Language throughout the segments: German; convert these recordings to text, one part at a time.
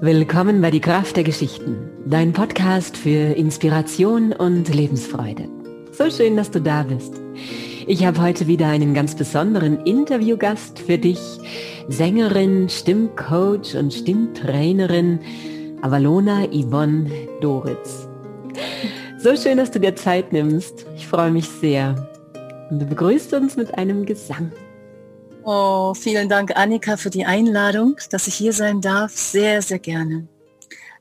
Willkommen bei Die Kraft der Geschichten, dein Podcast für Inspiration und Lebensfreude. So schön, dass du da bist. Ich habe heute wieder einen ganz besonderen Interviewgast für dich, Sängerin, Stimmcoach und Stimmtrainerin Avalona Yvonne Doritz. So schön, dass du dir Zeit nimmst. Ich freue mich sehr. Und du begrüßt uns mit einem Gesang. Oh, vielen Dank, Annika, für die Einladung, dass ich hier sein darf. Sehr, sehr gerne.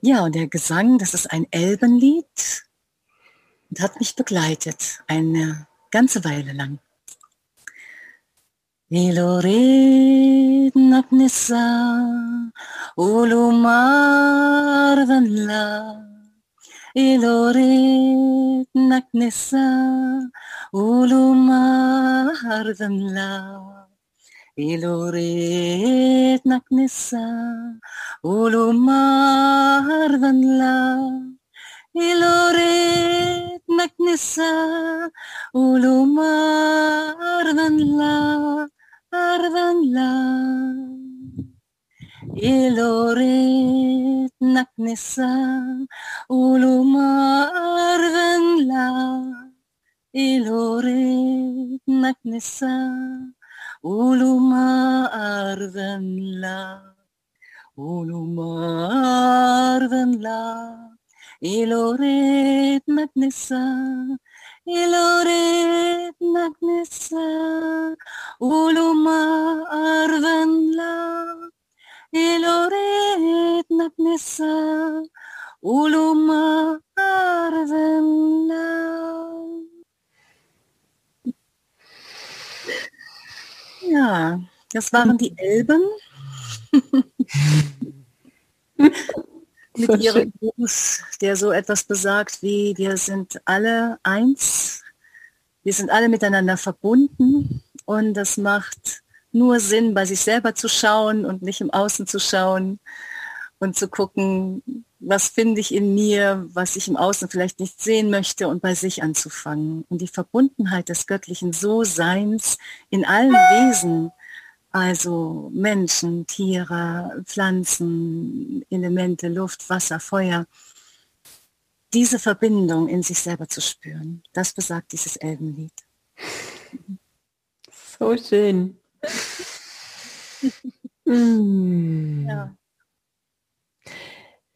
Ja, und der Gesang, das ist ein Elbenlied und hat mich begleitet eine ganze Weile lang. Ilorid naknisa ulumarvanla Ilorit naknisa ulumarvanla Elorit, naknesa, ulumar, naknisa ulumardanla naknesa, ulumar, ulumardanla arvanla. Iluriit naknesa, ulumardanla Iluriit naknisa naknesa uluma arvenla, uluma arvenla, iloret magnesa, iloret magnesa, uluma arvenla, iloret magnesa, uluma arven. Ja, das waren die Elben. Mit ihrem Gruß, der so etwas besagt wie, wir sind alle eins, wir sind alle miteinander verbunden. Und das macht nur Sinn, bei sich selber zu schauen und nicht im Außen zu schauen und zu gucken, was finde ich in mir, was ich im Außen vielleicht nicht sehen möchte und bei sich anzufangen. Und die Verbundenheit des göttlichen So-Seins in allen Wesen, also Menschen, Tiere, Pflanzen, Elemente, Luft, Wasser, Feuer, diese Verbindung in sich selber zu spüren, das besagt dieses Elbenlied. So schön. ja.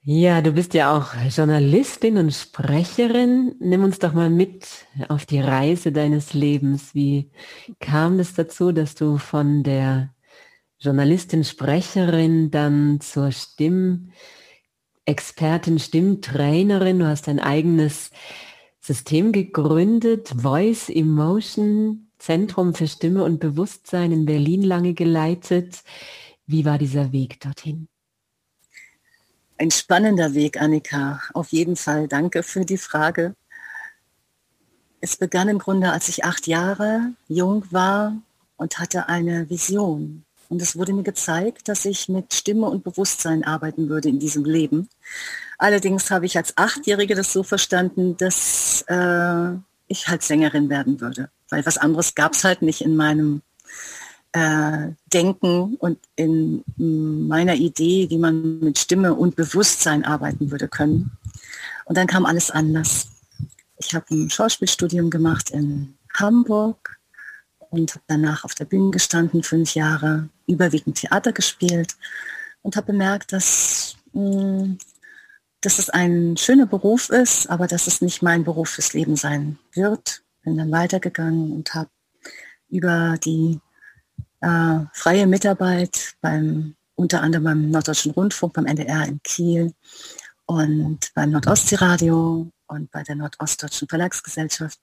Ja, du bist ja auch Journalistin und Sprecherin. Nimm uns doch mal mit auf die Reise deines Lebens. Wie kam es dazu, dass du von der Journalistin, Sprecherin dann zur Stimmexpertin, Stimmtrainerin, du hast dein eigenes System gegründet, Voice Emotion Zentrum für Stimme und Bewusstsein in Berlin lange geleitet. Wie war dieser Weg dorthin? Ein spannender Weg, Annika. Auf jeden Fall. Danke für die Frage. Es begann im Grunde, als ich acht Jahre jung war und hatte eine Vision. Und es wurde mir gezeigt, dass ich mit Stimme und Bewusstsein arbeiten würde in diesem Leben. Allerdings habe ich als Achtjährige das so verstanden, dass äh, ich halt Sängerin werden würde weil was anderes gab es halt nicht in meinem äh, Denken und in meiner Idee, wie man mit Stimme und Bewusstsein arbeiten würde können. Und dann kam alles anders. Ich habe ein Schauspielstudium gemacht in Hamburg und habe danach auf der Bühne gestanden, fünf Jahre, überwiegend Theater gespielt und habe bemerkt, dass, mh, dass es ein schöner Beruf ist, aber dass es nicht mein Beruf fürs Leben sein wird bin dann weitergegangen und habe über die äh, freie Mitarbeit beim unter anderem beim Norddeutschen Rundfunk, beim NDR in Kiel und beim Nordostseeradio und bei der Nordostdeutschen Verlagsgesellschaft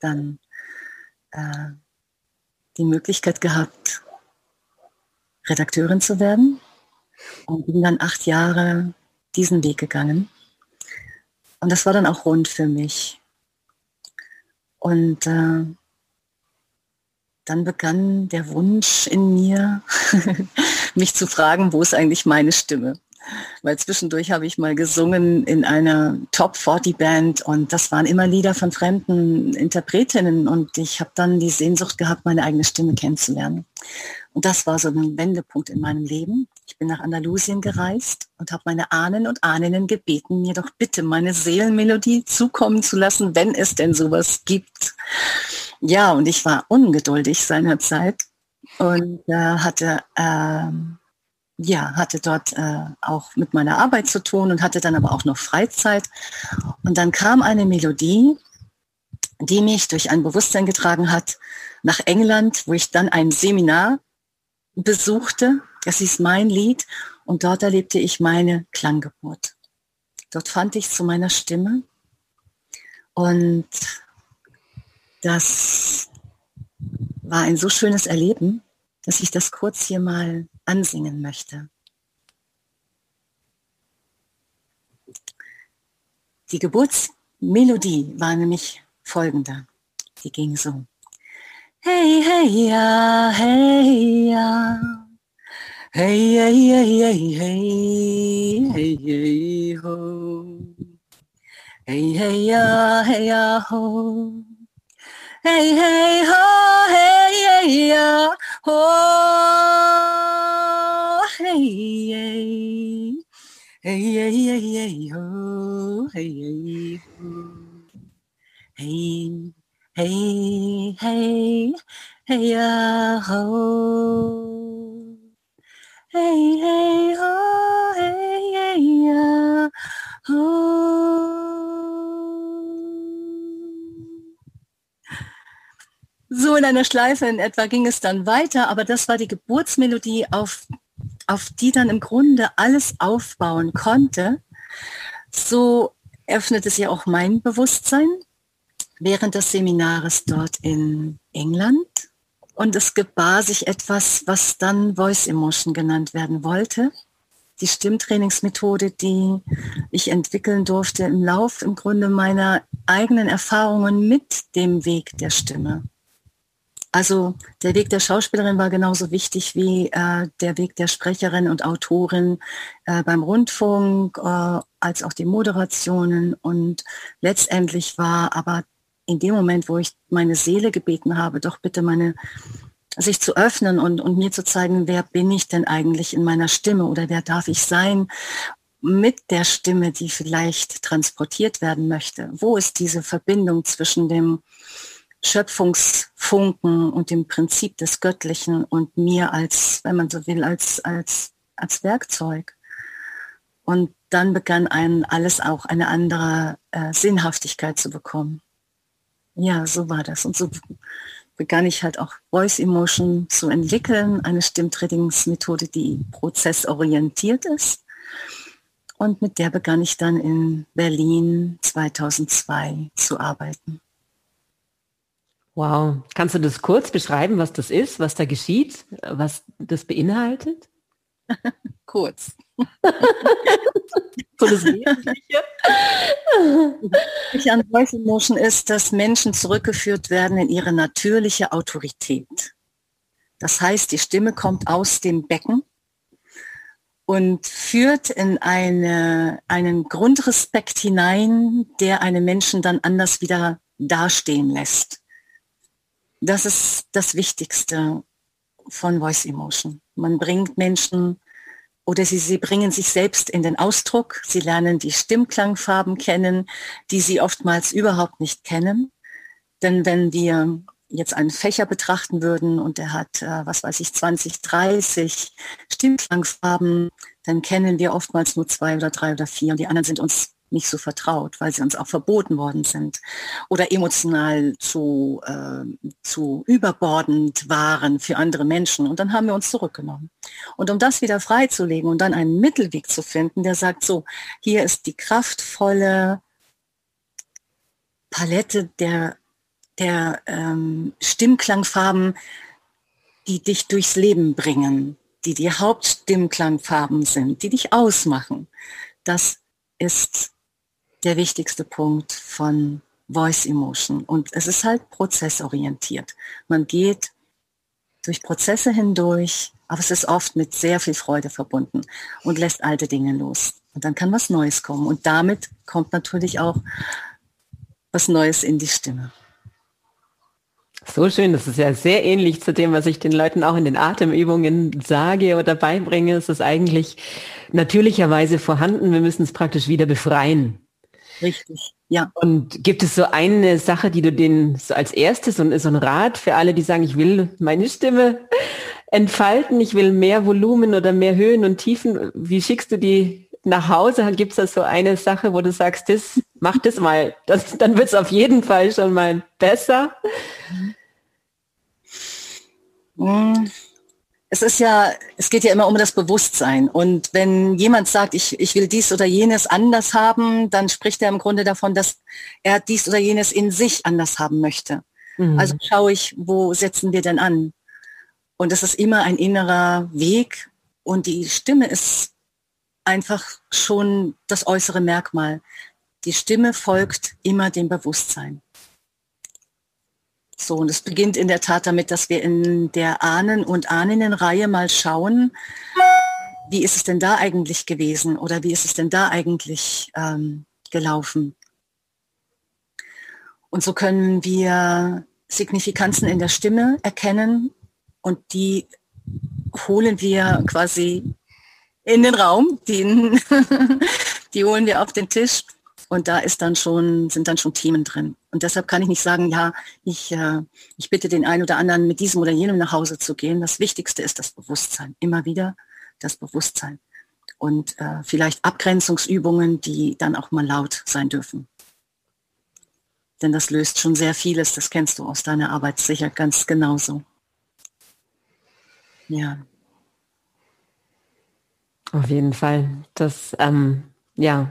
dann äh, die Möglichkeit gehabt, Redakteurin zu werden und bin dann acht Jahre diesen Weg gegangen. Und das war dann auch rund für mich. Und äh, dann begann der Wunsch in mir, mich zu fragen, wo ist eigentlich meine Stimme? Weil zwischendurch habe ich mal gesungen in einer Top 40 Band und das waren immer Lieder von fremden Interpretinnen und ich habe dann die Sehnsucht gehabt, meine eigene Stimme kennenzulernen. Und das war so ein Wendepunkt in meinem Leben. Ich bin nach Andalusien gereist und habe meine Ahnen und Ahnen gebeten, mir doch bitte meine Seelenmelodie zukommen zu lassen, wenn es denn sowas gibt. Ja, und ich war ungeduldig seinerzeit und äh, hatte äh, ja, hatte dort äh, auch mit meiner Arbeit zu tun und hatte dann aber auch noch Freizeit. Und dann kam eine Melodie, die mich durch ein Bewusstsein getragen hat nach England, wo ich dann ein Seminar besuchte. Das ist mein Lied und dort erlebte ich meine Klanggeburt. Dort fand ich zu meiner Stimme und das war ein so schönes Erleben, dass ich das kurz hier mal ansingen möchte. Die Geburtsmelodie war nämlich folgende. Sie ging so. Hey, hey, ja, hey, ja. Hey, hey, hey, hey, hey, hey, ho. Hey, hey, ja, hey, ja, ho. Hey, hey, ho, hey, hey, ja, ho. Hey, hey. Hey, hey, hey, hey, ho. Hey, hey, ho. Hey, hey, hey, hey, ya, ho. Hey, hey, ho, hey, So in einer Schleife in etwa ging es dann weiter, aber das war die Geburtsmelodie, auf, auf die dann im Grunde alles aufbauen konnte. So öffnete sich auch mein Bewusstsein während des Seminares dort in England. Und es gebar sich etwas, was dann Voice Emotion genannt werden wollte. Die Stimmtrainingsmethode, die ich entwickeln durfte im Lauf im Grunde meiner eigenen Erfahrungen mit dem Weg der Stimme. Also der Weg der Schauspielerin war genauso wichtig wie äh, der Weg der Sprecherin und Autorin äh, beim Rundfunk, äh, als auch die Moderationen. Und letztendlich war aber in dem Moment, wo ich meine Seele gebeten habe, doch bitte meine sich zu öffnen und, und mir zu zeigen, wer bin ich denn eigentlich in meiner Stimme oder wer darf ich sein mit der Stimme, die vielleicht transportiert werden möchte. Wo ist diese Verbindung zwischen dem Schöpfungsfunken und dem Prinzip des Göttlichen und mir als, wenn man so will, als, als, als Werkzeug. Und dann begann einem alles auch eine andere äh, Sinnhaftigkeit zu bekommen. Ja, so war das. Und so begann ich halt auch Voice Emotion zu entwickeln, eine Stimmtrainingsmethode, die prozessorientiert ist. Und mit der begann ich dann in Berlin 2002 zu arbeiten. Wow. Kannst du das kurz beschreiben, was das ist, was da geschieht, was das beinhaltet? kurz. so das Wesentliche. an Voice Emotion ist, dass Menschen zurückgeführt werden in ihre natürliche Autorität. Das heißt, die Stimme kommt aus dem Becken und führt in eine, einen Grundrespekt hinein, der einen Menschen dann anders wieder dastehen lässt. Das ist das Wichtigste von Voice Emotion. Man bringt Menschen oder sie, sie bringen sich selbst in den Ausdruck. Sie lernen die Stimmklangfarben kennen, die sie oftmals überhaupt nicht kennen. Denn wenn wir jetzt einen Fächer betrachten würden und der hat, äh, was weiß ich, 20, 30 Stimmklangfarben, dann kennen wir oftmals nur zwei oder drei oder vier und die anderen sind uns nicht so vertraut, weil sie uns auch verboten worden sind oder emotional zu, äh, zu überbordend waren für andere Menschen. Und dann haben wir uns zurückgenommen. Und um das wieder freizulegen und dann einen Mittelweg zu finden, der sagt so, hier ist die kraftvolle Palette der, der ähm, Stimmklangfarben, die dich durchs Leben bringen, die die Hauptstimmklangfarben sind, die dich ausmachen. Das ist der wichtigste Punkt von Voice Emotion. Und es ist halt prozessorientiert. Man geht durch Prozesse hindurch, aber es ist oft mit sehr viel Freude verbunden und lässt alte Dinge los. Und dann kann was Neues kommen. Und damit kommt natürlich auch was Neues in die Stimme. So schön, das ist ja sehr ähnlich zu dem, was ich den Leuten auch in den Atemübungen sage oder beibringe. Es ist eigentlich natürlicherweise vorhanden. Wir müssen es praktisch wieder befreien. Richtig, ja. Und gibt es so eine Sache, die du denen so als erstes und so ein Rat für alle, die sagen, ich will meine Stimme entfalten, ich will mehr Volumen oder mehr Höhen und Tiefen. Wie schickst du die nach Hause? Gibt es da so eine Sache, wo du sagst, das, mach das mal. Das, dann wird es auf jeden Fall schon mal besser. Hm. Es ist ja, es geht ja immer um das Bewusstsein. Und wenn jemand sagt, ich, ich will dies oder jenes anders haben, dann spricht er im Grunde davon, dass er dies oder jenes in sich anders haben möchte. Mhm. Also schaue ich, wo setzen wir denn an? Und es ist immer ein innerer Weg und die Stimme ist einfach schon das äußere Merkmal. Die Stimme folgt immer dem Bewusstsein. So, und es beginnt in der Tat damit, dass wir in der Ahnen- und Ahninnenreihe mal schauen, wie ist es denn da eigentlich gewesen oder wie ist es denn da eigentlich ähm, gelaufen. Und so können wir Signifikanzen in der Stimme erkennen und die holen wir quasi in den Raum, die, die holen wir auf den Tisch und da ist dann schon, sind dann schon Themen drin. Und deshalb kann ich nicht sagen, ja, ich, äh, ich bitte den einen oder anderen mit diesem oder jenem nach Hause zu gehen. Das Wichtigste ist das Bewusstsein. Immer wieder das Bewusstsein. Und äh, vielleicht Abgrenzungsübungen, die dann auch mal laut sein dürfen. Denn das löst schon sehr vieles. Das kennst du aus deiner Arbeit sicher ganz genauso. Ja. Auf jeden Fall. Das, ähm, ja,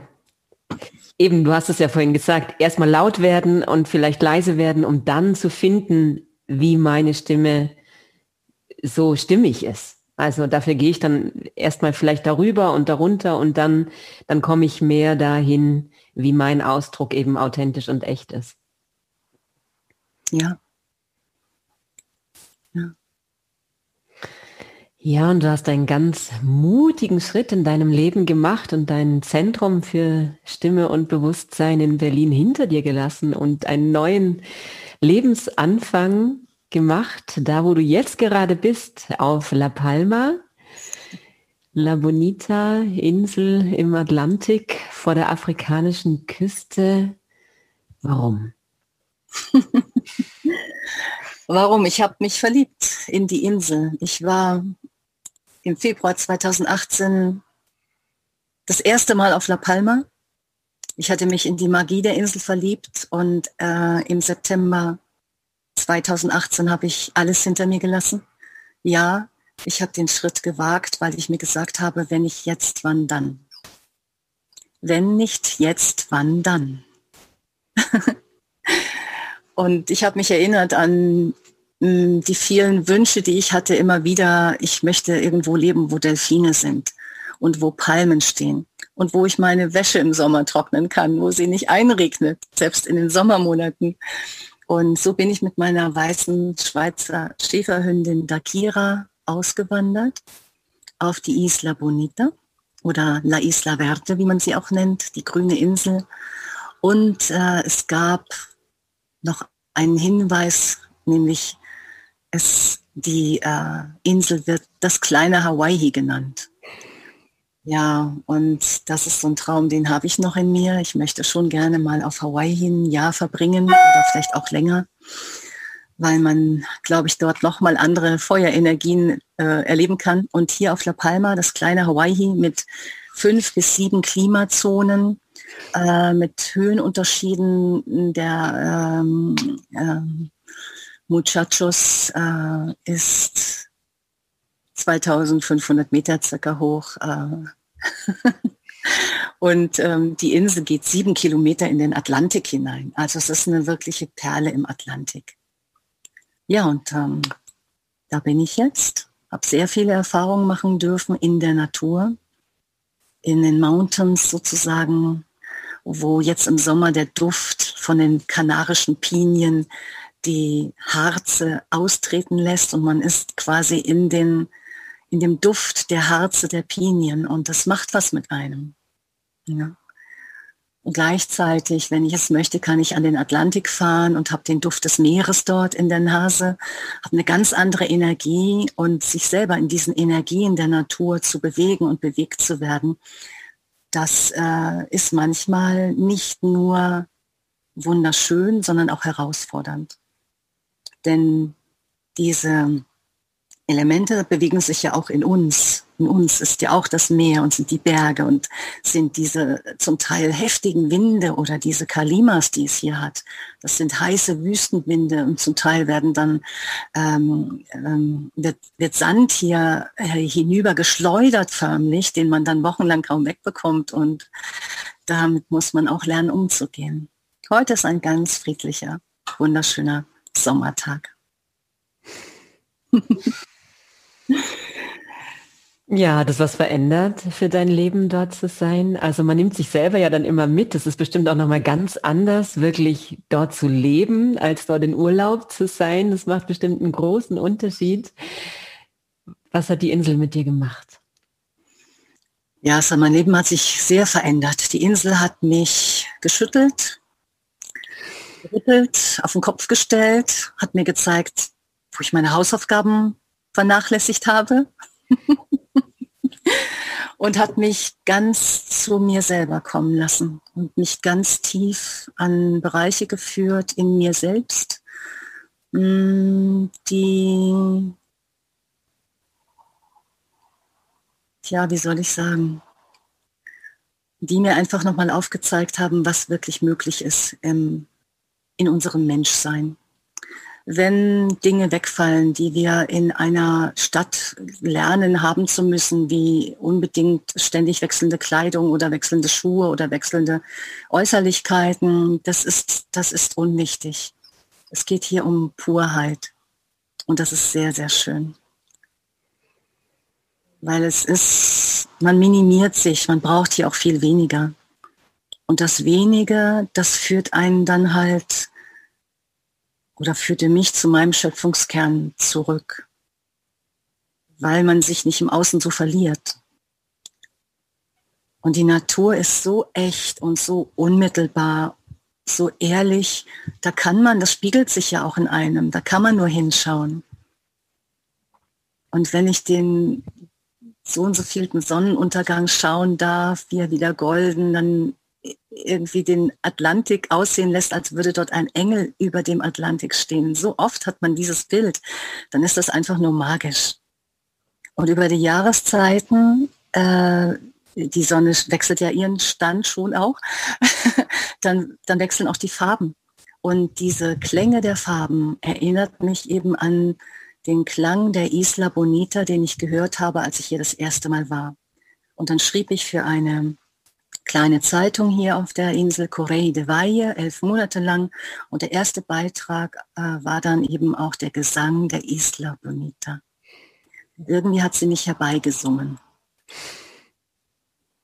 Eben, du hast es ja vorhin gesagt, erstmal laut werden und vielleicht leise werden, um dann zu finden, wie meine Stimme so stimmig ist. Also dafür gehe ich dann erstmal vielleicht darüber und darunter und dann, dann komme ich mehr dahin, wie mein Ausdruck eben authentisch und echt ist. Ja. Ja, und du hast einen ganz mutigen Schritt in deinem Leben gemacht und dein Zentrum für Stimme und Bewusstsein in Berlin hinter dir gelassen und einen neuen Lebensanfang gemacht, da wo du jetzt gerade bist, auf La Palma, La Bonita, Insel im Atlantik vor der afrikanischen Küste. Warum? Warum? Ich habe mich verliebt in die Insel. Ich war im Februar 2018 das erste Mal auf La Palma. Ich hatte mich in die Magie der Insel verliebt und äh, im September 2018 habe ich alles hinter mir gelassen. Ja, ich habe den Schritt gewagt, weil ich mir gesagt habe, wenn nicht jetzt, wann dann? Wenn nicht jetzt, wann dann? und ich habe mich erinnert an die vielen Wünsche, die ich hatte, immer wieder, ich möchte irgendwo leben, wo Delfine sind und wo Palmen stehen und wo ich meine Wäsche im Sommer trocknen kann, wo sie nicht einregnet, selbst in den Sommermonaten. Und so bin ich mit meiner weißen Schweizer Schäferhündin Dakira ausgewandert auf die Isla Bonita oder La Isla Verde, wie man sie auch nennt, die grüne Insel. Und äh, es gab noch einen Hinweis, nämlich es, die äh, Insel wird das kleine Hawaii genannt. Ja, und das ist so ein Traum, den habe ich noch in mir. Ich möchte schon gerne mal auf Hawaii ein Jahr verbringen oder vielleicht auch länger, weil man, glaube ich, dort noch mal andere Feuerenergien äh, erleben kann. Und hier auf La Palma, das kleine Hawaii mit fünf bis sieben Klimazonen, äh, mit Höhenunterschieden der ähm, ähm, Muchachos äh, ist 2500 Meter circa hoch. Äh, und ähm, die Insel geht sieben Kilometer in den Atlantik hinein. Also es ist eine wirkliche Perle im Atlantik. Ja, und ähm, da bin ich jetzt. Habe sehr viele Erfahrungen machen dürfen in der Natur, in den Mountains sozusagen, wo jetzt im Sommer der Duft von den kanarischen Pinien die Harze austreten lässt und man ist quasi in, den, in dem Duft der Harze der Pinien und das macht was mit einem. Ja. Und gleichzeitig, wenn ich es möchte, kann ich an den Atlantik fahren und habe den Duft des Meeres dort in der Nase, habe eine ganz andere Energie und sich selber in diesen Energien der Natur zu bewegen und bewegt zu werden, das äh, ist manchmal nicht nur wunderschön, sondern auch herausfordernd. Denn diese Elemente bewegen sich ja auch in uns. In uns ist ja auch das Meer und sind die Berge und sind diese zum Teil heftigen Winde oder diese Kalimas, die es hier hat. Das sind heiße Wüstenwinde und zum Teil werden dann ähm, ähm, wird, wird Sand hier äh, hinüber geschleudert förmlich, den man dann wochenlang kaum wegbekommt und damit muss man auch lernen umzugehen. Heute ist ein ganz friedlicher, wunderschöner Sommertag. Ja, das was verändert für dein Leben dort zu sein? Also man nimmt sich selber ja dann immer mit. Das ist bestimmt auch nochmal ganz anders, wirklich dort zu leben, als dort in Urlaub zu sein. Das macht bestimmt einen großen Unterschied. Was hat die Insel mit dir gemacht? Ja, also mein Leben hat sich sehr verändert. Die Insel hat mich geschüttelt, gerüttelt, auf den Kopf gestellt, hat mir gezeigt, wo ich meine Hausaufgaben vernachlässigt habe. Und hat mich ganz zu mir selber kommen lassen und mich ganz tief an Bereiche geführt in mir selbst, mm, die, ja, wie soll ich sagen, die mir einfach nochmal aufgezeigt haben, was wirklich möglich ist im, in unserem Menschsein wenn Dinge wegfallen, die wir in einer Stadt lernen haben zu müssen, wie unbedingt ständig wechselnde Kleidung oder wechselnde Schuhe oder wechselnde Äußerlichkeiten, das ist, das ist unwichtig. Es geht hier um Purheit. Und das ist sehr, sehr schön. Weil es ist, man minimiert sich, man braucht hier auch viel weniger. Und das Wenige, das führt einen dann halt oder führte mich zu meinem Schöpfungskern zurück, weil man sich nicht im Außen so verliert. Und die Natur ist so echt und so unmittelbar, so ehrlich, da kann man, das spiegelt sich ja auch in einem, da kann man nur hinschauen. Und wenn ich den so und so vielten Sonnenuntergang schauen darf, wie er wieder golden, dann irgendwie den Atlantik aussehen lässt, als würde dort ein Engel über dem Atlantik stehen. So oft hat man dieses Bild, dann ist das einfach nur magisch. Und über die Jahreszeiten, äh, die Sonne wechselt ja ihren Stand schon auch, dann, dann wechseln auch die Farben. Und diese Klänge der Farben erinnert mich eben an den Klang der Isla Bonita, den ich gehört habe, als ich hier das erste Mal war. Und dann schrieb ich für eine kleine Zeitung hier auf der Insel Correio de Valle, elf Monate lang. Und der erste Beitrag äh, war dann eben auch der Gesang der Isla Bonita. Irgendwie hat sie mich herbeigesungen.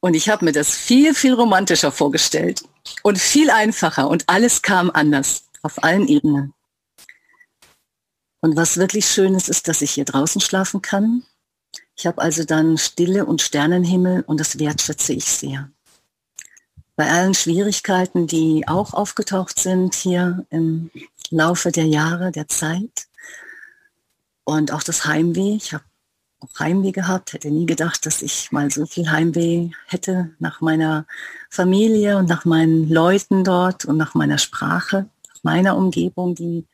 Und ich habe mir das viel, viel romantischer vorgestellt und viel einfacher und alles kam anders auf allen Ebenen. Und was wirklich schön ist, ist, dass ich hier draußen schlafen kann. Ich habe also dann Stille und Sternenhimmel und das wertschätze ich sehr bei allen Schwierigkeiten, die auch aufgetaucht sind hier im Laufe der Jahre, der Zeit und auch das Heimweh. Ich habe auch Heimweh gehabt, hätte nie gedacht, dass ich mal so viel Heimweh hätte nach meiner Familie und nach meinen Leuten dort und nach meiner Sprache, nach meiner Umgebung, die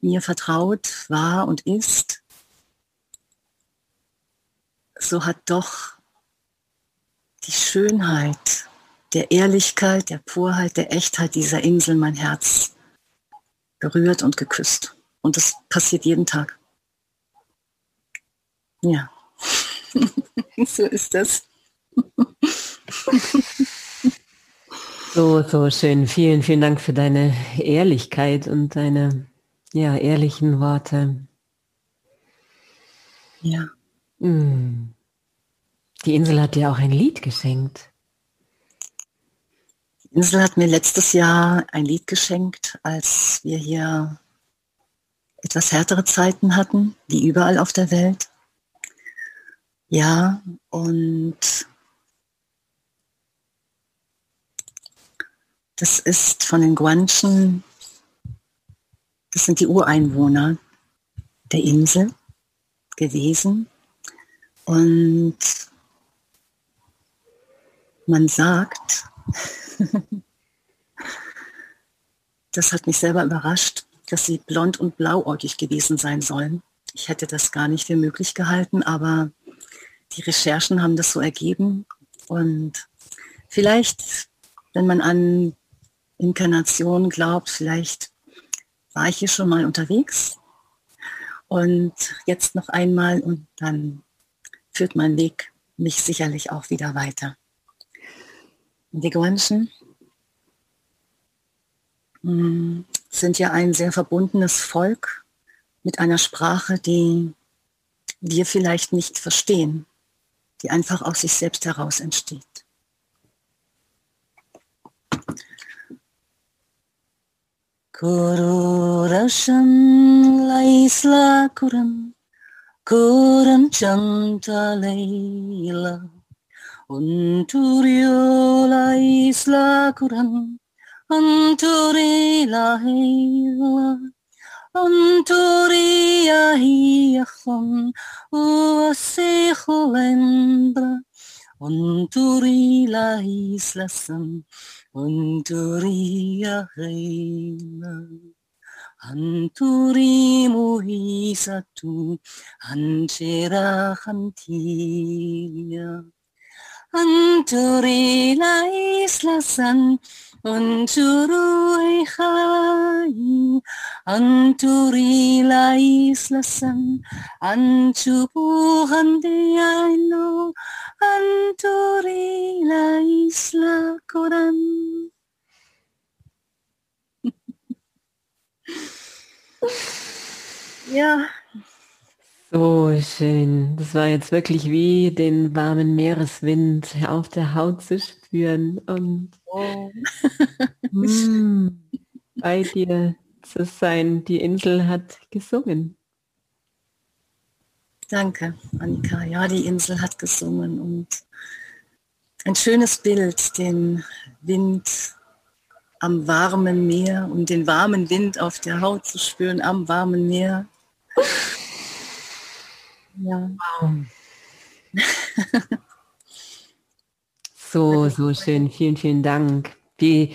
mir vertraut war und ist. So hat doch die Schönheit der Ehrlichkeit, der Purheit, der Echtheit dieser Insel mein Herz berührt und geküsst. Und das passiert jeden Tag. Ja, so ist das. so, so schön. Vielen, vielen Dank für deine Ehrlichkeit und deine ja, ehrlichen Worte. Ja. Hm. Die Insel hat dir auch ein Lied geschenkt. Insel hat mir letztes Jahr ein Lied geschenkt, als wir hier etwas härtere Zeiten hatten, wie überall auf der Welt. Ja, und Das ist von den Guanchen, das sind die Ureinwohner der Insel gewesen. Und man sagt, das hat mich selber überrascht, dass sie blond und blauäugig gewesen sein sollen. Ich hätte das gar nicht für möglich gehalten, aber die Recherchen haben das so ergeben. Und vielleicht, wenn man an Inkarnation glaubt, vielleicht war ich hier schon mal unterwegs und jetzt noch einmal und dann führt mein Weg mich sicherlich auch wieder weiter. Die Guanchen hm, sind ja ein sehr verbundenes Volk mit einer Sprache, die wir vielleicht nicht verstehen, die einfach aus sich selbst heraus entsteht. Kururasham laisla kuram kuram chanta leila Unturiola isla curan, anturila heila, anturia hiachon, uasecholendra, unturila isla san, unturia heila. 한투리 모이사투 한체라 한티야 Anturi la isla san Anturi hai Anturi la isla san Antupuhan de aino Anturi la isla Koran. ja. So schön. Das war jetzt wirklich wie den warmen Meereswind auf der Haut zu spüren und oh. mm, bei dir zu sein. Die Insel hat gesungen. Danke, Annika. Ja, die Insel hat gesungen und ein schönes Bild, den Wind am warmen Meer und den warmen Wind auf der Haut zu spüren am warmen Meer. Ja. Wow. so, so schön. Vielen, vielen Dank. Wie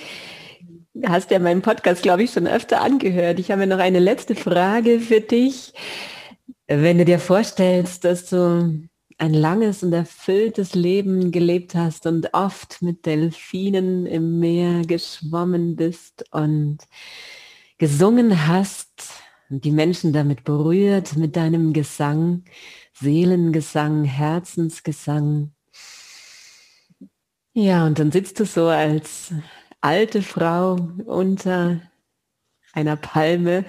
hast ja meinen Podcast, glaube ich, schon öfter angehört. Ich habe noch eine letzte Frage für dich. Wenn du dir vorstellst, dass du ein langes und erfülltes Leben gelebt hast und oft mit Delfinen im Meer geschwommen bist und gesungen hast und die Menschen damit berührt mit deinem Gesang, Seelengesang, Herzensgesang. Ja, und dann sitzt du so als alte Frau unter einer Palme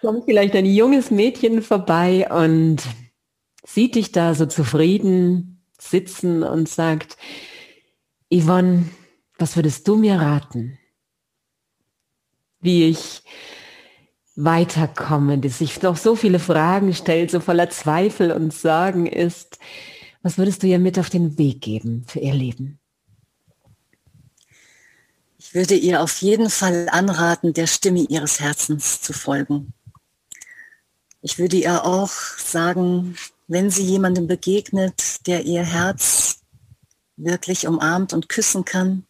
kommt vielleicht ein junges Mädchen vorbei und sieht dich da so zufrieden sitzen und sagt, Yvonne, was würdest du mir raten? Wie ich weiterkomme, dass sich noch so viele Fragen stellt, so voller Zweifel und Sorgen ist. Was würdest du ihr mit auf den Weg geben für ihr Leben? Ich würde ihr auf jeden Fall anraten, der Stimme ihres Herzens zu folgen. Ich würde ihr auch sagen, wenn sie jemandem begegnet, der ihr Herz wirklich umarmt und küssen kann,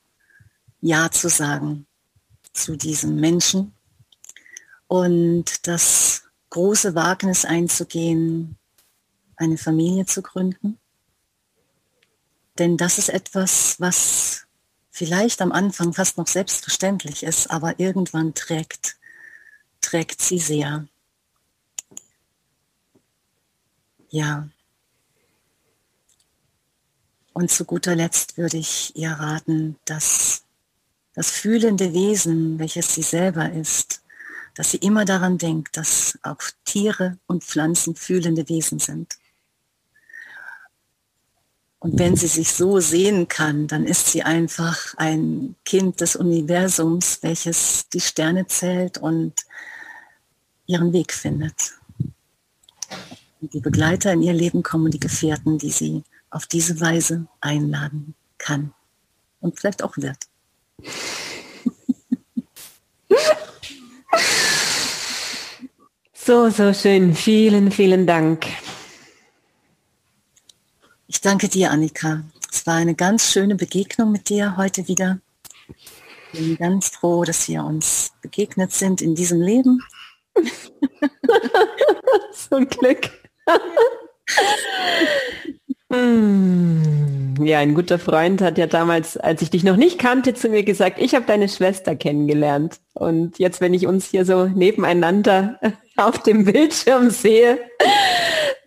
Ja zu sagen zu diesem Menschen und das große Wagnis einzugehen, eine Familie zu gründen. Denn das ist etwas, was vielleicht am Anfang fast noch selbstverständlich ist, aber irgendwann trägt, trägt sie sehr. Ja. Und zu guter Letzt würde ich ihr raten, dass das fühlende Wesen, welches sie selber ist, dass sie immer daran denkt, dass auch Tiere und Pflanzen fühlende Wesen sind. Und wenn sie sich so sehen kann, dann ist sie einfach ein Kind des Universums, welches die Sterne zählt und ihren Weg findet. Und die Begleiter in ihr Leben kommen, die Gefährten, die sie auf diese Weise einladen kann. und vielleicht auch wird. So, so schön. Vielen, vielen Dank. Ich danke dir, Annika. Es war eine ganz schöne Begegnung mit dir heute wieder. Ich bin ganz froh, dass wir uns begegnet sind in diesem Leben. so ein Glück. Ja, ein guter Freund hat ja damals, als ich dich noch nicht kannte, zu mir gesagt, ich habe deine Schwester kennengelernt. Und jetzt, wenn ich uns hier so nebeneinander auf dem Bildschirm sehe,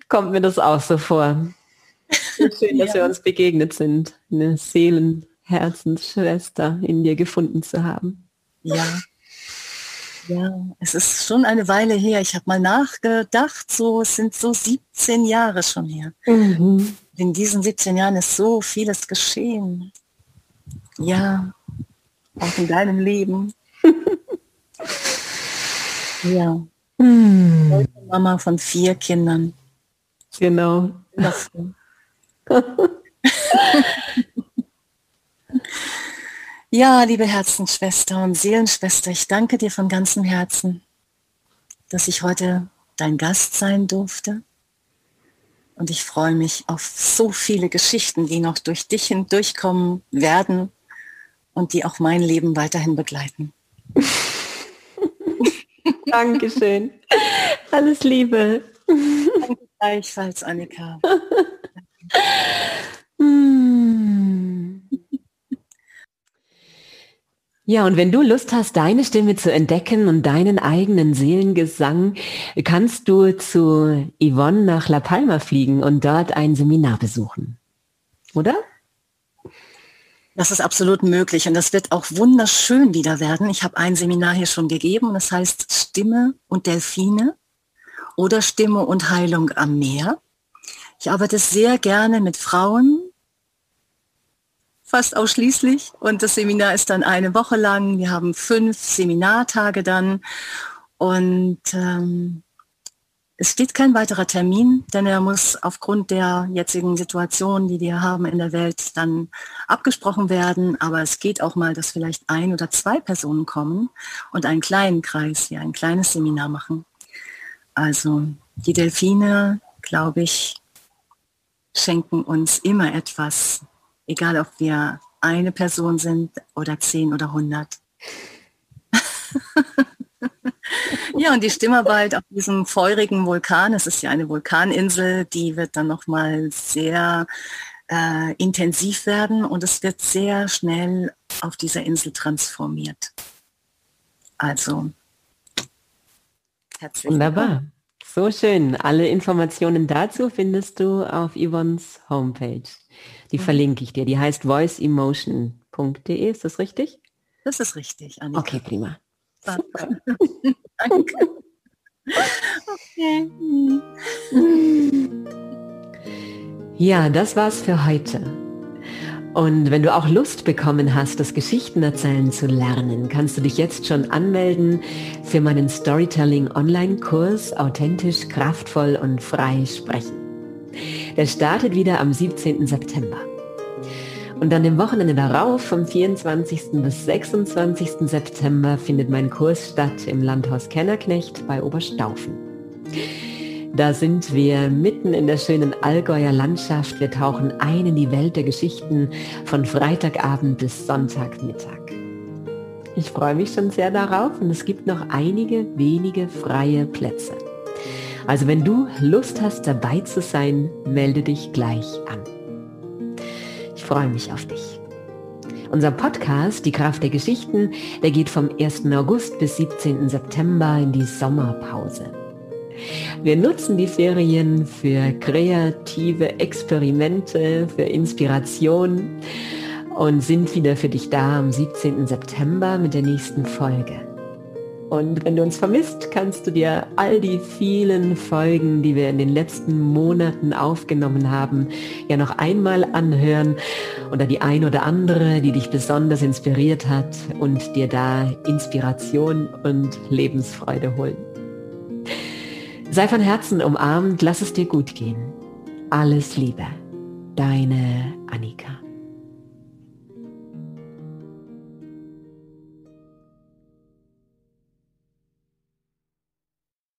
kommt mir das auch so vor. Schön, dass ja. wir uns begegnet sind, eine Seelenherzensschwester in dir gefunden zu haben. Ja, ja, es ist schon eine Weile her. Ich habe mal nachgedacht, so es sind so 17 Jahre schon her. Mhm. In diesen 17 Jahren ist so vieles geschehen. Ja, auch in deinem Leben. ja. Mhm. Mama von vier Kindern. Genau. Ja, liebe Herzensschwester und Seelenschwester, ich danke dir von ganzem Herzen, dass ich heute dein Gast sein durfte. Und ich freue mich auf so viele Geschichten, die noch durch dich hindurchkommen werden und die auch mein Leben weiterhin begleiten. Dankeschön. Alles Liebe. Danke gleichfalls, Annika. Ja, und wenn du Lust hast, deine Stimme zu entdecken und deinen eigenen Seelengesang, kannst du zu Yvonne nach La Palma fliegen und dort ein Seminar besuchen. Oder? Das ist absolut möglich und das wird auch wunderschön wieder werden. Ich habe ein Seminar hier schon gegeben das heißt Stimme und Delfine oder Stimme und Heilung am Meer. Ich arbeite sehr gerne mit Frauen, fast ausschließlich. Und das Seminar ist dann eine Woche lang. Wir haben fünf Seminartage dann. Und ähm, es steht kein weiterer Termin, denn er muss aufgrund der jetzigen Situation, die wir haben in der Welt, dann abgesprochen werden. Aber es geht auch mal, dass vielleicht ein oder zwei Personen kommen und einen kleinen Kreis, ja, ein kleines Seminar machen. Also die Delfine, glaube ich, schenken uns immer etwas egal ob wir eine Person sind oder zehn oder hundert. ja, und die Stimmarbeit auf diesem feurigen Vulkan, es ist ja eine Vulkaninsel, die wird dann nochmal sehr äh, intensiv werden und es wird sehr schnell auf dieser Insel transformiert. Also, herzlich Wunderbar. So schön. Alle Informationen dazu findest du auf Yvonnes Homepage. Die mhm. verlinke ich dir. Die heißt voiceemotion.de. Ist das richtig? Das ist richtig, Annika. Okay, prima. Danke. okay. Ja, das war's für heute. Und wenn du auch Lust bekommen hast, das Geschichten erzählen zu lernen, kannst du dich jetzt schon anmelden für meinen Storytelling Online-Kurs Authentisch, kraftvoll und frei sprechen. Der startet wieder am 17. September. Und dann im Wochenende darauf, vom 24. bis 26. September, findet mein Kurs statt im Landhaus Kennerknecht bei Oberstaufen. Da sind wir mitten in der schönen Allgäuer Landschaft. Wir tauchen ein in die Welt der Geschichten von Freitagabend bis Sonntagmittag. Ich freue mich schon sehr darauf und es gibt noch einige wenige freie Plätze. Also wenn du Lust hast, dabei zu sein, melde dich gleich an. Ich freue mich auf dich. Unser Podcast, Die Kraft der Geschichten, der geht vom 1. August bis 17. September in die Sommerpause. Wir nutzen die Ferien für kreative Experimente, für Inspiration und sind wieder für dich da am 17. September mit der nächsten Folge. Und wenn du uns vermisst, kannst du dir all die vielen Folgen, die wir in den letzten Monaten aufgenommen haben, ja noch einmal anhören oder die ein oder andere, die dich besonders inspiriert hat und dir da Inspiration und Lebensfreude holen. Sei von Herzen umarmt, lass es dir gut gehen. Alles Liebe, deine Annika.